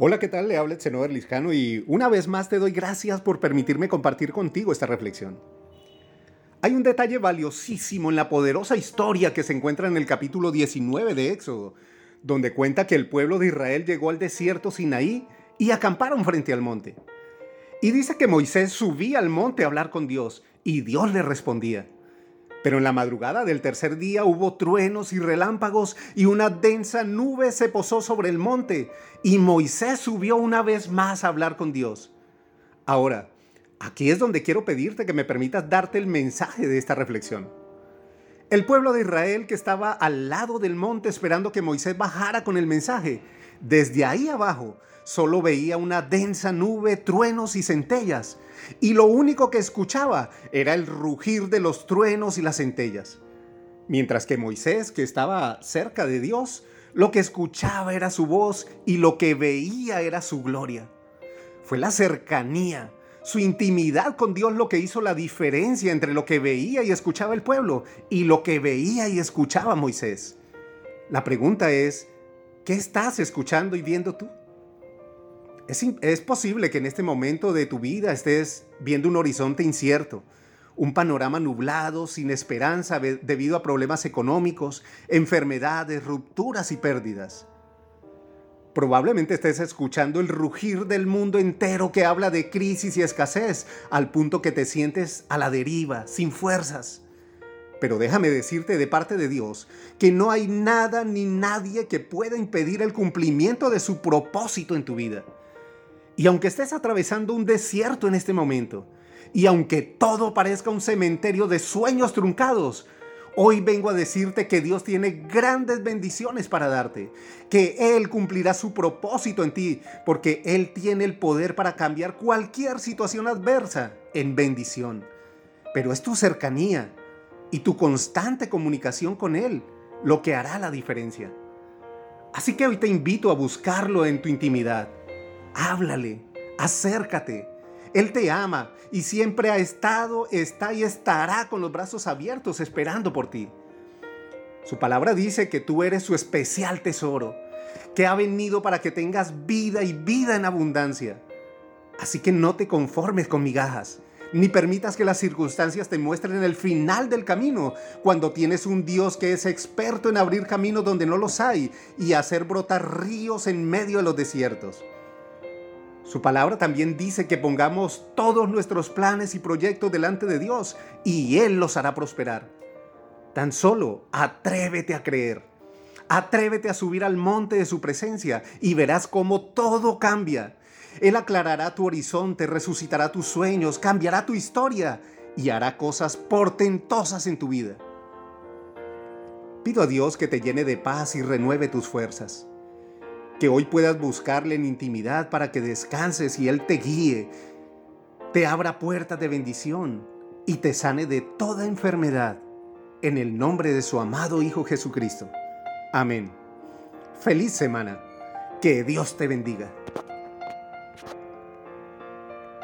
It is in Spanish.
Hola, ¿qué tal? Le habla Zenober Liscano y una vez más te doy gracias por permitirme compartir contigo esta reflexión. Hay un detalle valiosísimo en la poderosa historia que se encuentra en el capítulo 19 de Éxodo, donde cuenta que el pueblo de Israel llegó al desierto Sinaí y acamparon frente al monte. Y dice que Moisés subía al monte a hablar con Dios y Dios le respondía. Pero en la madrugada del tercer día hubo truenos y relámpagos y una densa nube se posó sobre el monte y Moisés subió una vez más a hablar con Dios. Ahora, aquí es donde quiero pedirte que me permitas darte el mensaje de esta reflexión. El pueblo de Israel que estaba al lado del monte esperando que Moisés bajara con el mensaje, desde ahí abajo solo veía una densa nube, truenos y centellas y lo único que escuchaba era el rugir de los truenos y las centellas. Mientras que Moisés, que estaba cerca de Dios, lo que escuchaba era su voz y lo que veía era su gloria. Fue la cercanía, su intimidad con Dios lo que hizo la diferencia entre lo que veía y escuchaba el pueblo y lo que veía y escuchaba Moisés. La pregunta es, ¿qué estás escuchando y viendo tú? Es, posible que en este momento de tu vida estés viendo un horizonte incierto, un panorama nublado, sin esperanza debido a problemas económicos, enfermedades, rupturas y pérdidas. Probablemente estés escuchando el rugir del mundo entero que habla de crisis y escasez, al punto que te sientes a la deriva, sin fuerzas. Pero déjame decirte de parte de Dios que no hay nada ni nadie que pueda impedir el cumplimiento de su propósito en tu vida. Y aunque estés atravesando un desierto en este momento, y aunque todo parezca un cementerio de sueños truncados, hoy vengo a decirte que Dios tiene grandes bendiciones para darte, que Él cumplirá su propósito en ti, porque Él tiene el poder para cambiar cualquier situación adversa en bendición. Pero es tu cercanía y tu constante comunicación con Él lo que hará la diferencia. Así que hoy te invito a buscarlo en tu intimidad Háblale, acércate. Él te ama y siempre ha estado, está y estará con los brazos abiertos esperando por ti. Su palabra dice que tú eres su especial tesoro, que ha venido para que tengas vida y vida en abundancia. Así que no te conformes con migajas, ni permitas que las circunstancias te muestren el final del camino, cuando tienes un Dios que es experto en abrir caminos donde no los hay y hacer brotar ríos en medio de los desiertos. Su palabra también dice que pongamos todos nuestros planes y proyectos delante de Dios y Él los hará prosperar. Tan solo atrévete a creer. Atrévete a subir al monte de su presencia y verás cómo todo cambia. Él aclarará tu horizonte, resucitará tus sueños, cambiará tu historia y hará cosas portentosas en tu vida. Pido a Dios que te llene de paz y renueve tus fuerzas que hoy puedas buscarle en intimidad para que descanses y Él te guíe, te abra puertas de bendición y te sane de toda enfermedad. En el nombre de su amado Hijo Jesucristo. Amén. Feliz semana. Que Dios te bendiga.